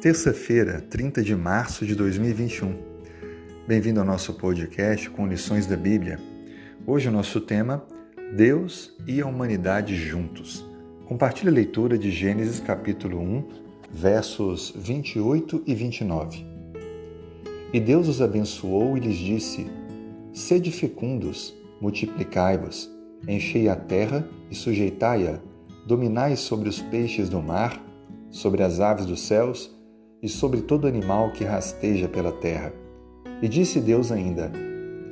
terça-feira, 30 de março de 2021. Bem-vindo ao nosso podcast com lições da Bíblia. Hoje o nosso tema: Deus e a humanidade juntos. Compartilhe a leitura de Gênesis capítulo 1, versos 28 e 29. E Deus os abençoou e lhes disse: Sede fecundos, multiplicai-vos, enchei a terra e sujeitai-a, dominai sobre os peixes do mar, sobre as aves dos céus e sobre todo animal que rasteja pela terra. E disse Deus ainda: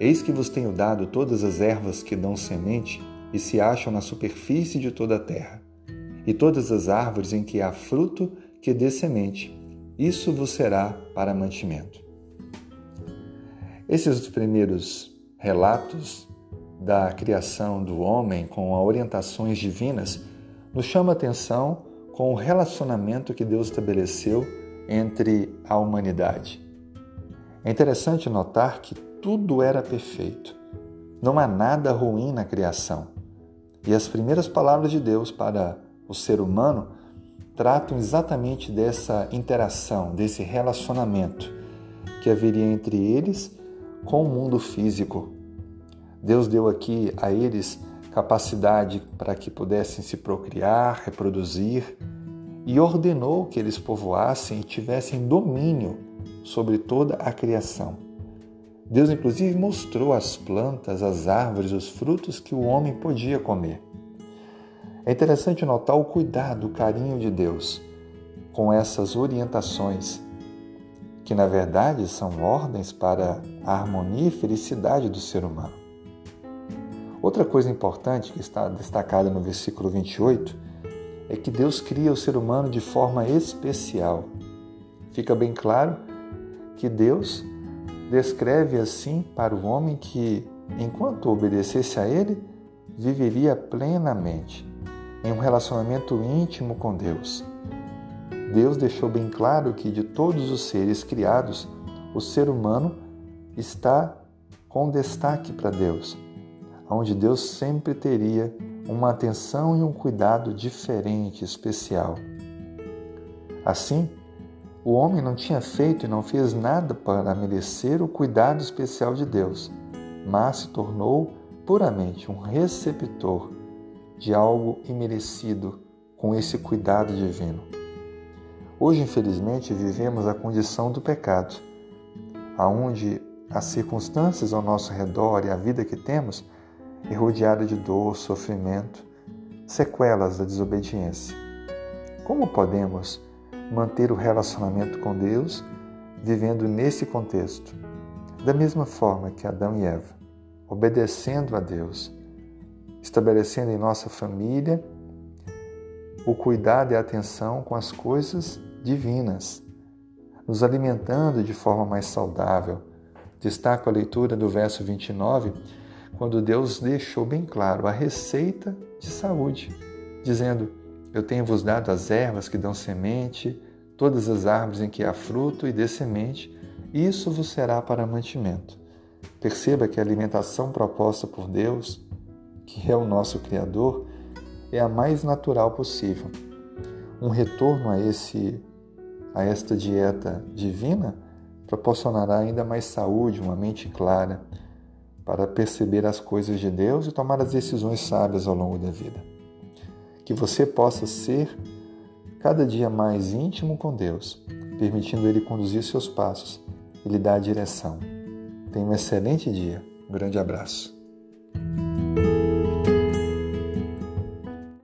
Eis que vos tenho dado todas as ervas que dão semente e se acham na superfície de toda a terra, e todas as árvores em que há fruto que dê semente. Isso vos será para mantimento. Esses primeiros relatos da criação do homem com orientações divinas nos chama a atenção com o relacionamento que Deus estabeleceu entre a humanidade. É interessante notar que tudo era perfeito. Não há nada ruim na criação. E as primeiras palavras de Deus para o ser humano tratam exatamente dessa interação, desse relacionamento que haveria entre eles com o mundo físico. Deus deu aqui a eles capacidade para que pudessem se procriar, reproduzir e ordenou que eles povoassem e tivessem domínio sobre toda a criação. Deus, inclusive, mostrou as plantas, as árvores, os frutos que o homem podia comer. É interessante notar o cuidado, o carinho de Deus com essas orientações, que na verdade são ordens para a harmonia e felicidade do ser humano. Outra coisa importante que está destacada no versículo 28 é que Deus cria o ser humano de forma especial. Fica bem claro que Deus descreve assim para o homem que, enquanto obedecesse a Ele, viveria plenamente em um relacionamento íntimo com Deus. Deus deixou bem claro que de todos os seres criados, o ser humano está com destaque para Deus, onde Deus sempre teria uma atenção e um cuidado diferente, especial. Assim, o homem não tinha feito e não fez nada para merecer o cuidado especial de Deus, mas se tornou puramente um receptor de algo imerecido com esse cuidado divino. Hoje, infelizmente, vivemos a condição do pecado, aonde as circunstâncias ao nosso redor e a vida que temos e rodeada de dor, sofrimento, sequelas da desobediência. Como podemos manter o relacionamento com Deus vivendo nesse contexto? Da mesma forma que Adão e Eva, obedecendo a Deus, estabelecendo em nossa família o cuidado e a atenção com as coisas divinas, nos alimentando de forma mais saudável. Destaco a leitura do verso 29 quando Deus deixou bem claro a receita de saúde, dizendo: Eu tenho vos dado as ervas que dão semente, todas as árvores em que há fruto e dê semente, isso vos será para mantimento. Perceba que a alimentação proposta por Deus, que é o nosso Criador, é a mais natural possível. Um retorno a esse a esta dieta divina proporcionará ainda mais saúde, uma mente clara, para perceber as coisas de Deus e tomar as decisões sábias ao longo da vida. Que você possa ser cada dia mais íntimo com Deus, permitindo Ele conduzir seus passos e lhe dar a direção. Tenha um excelente dia. Um grande abraço.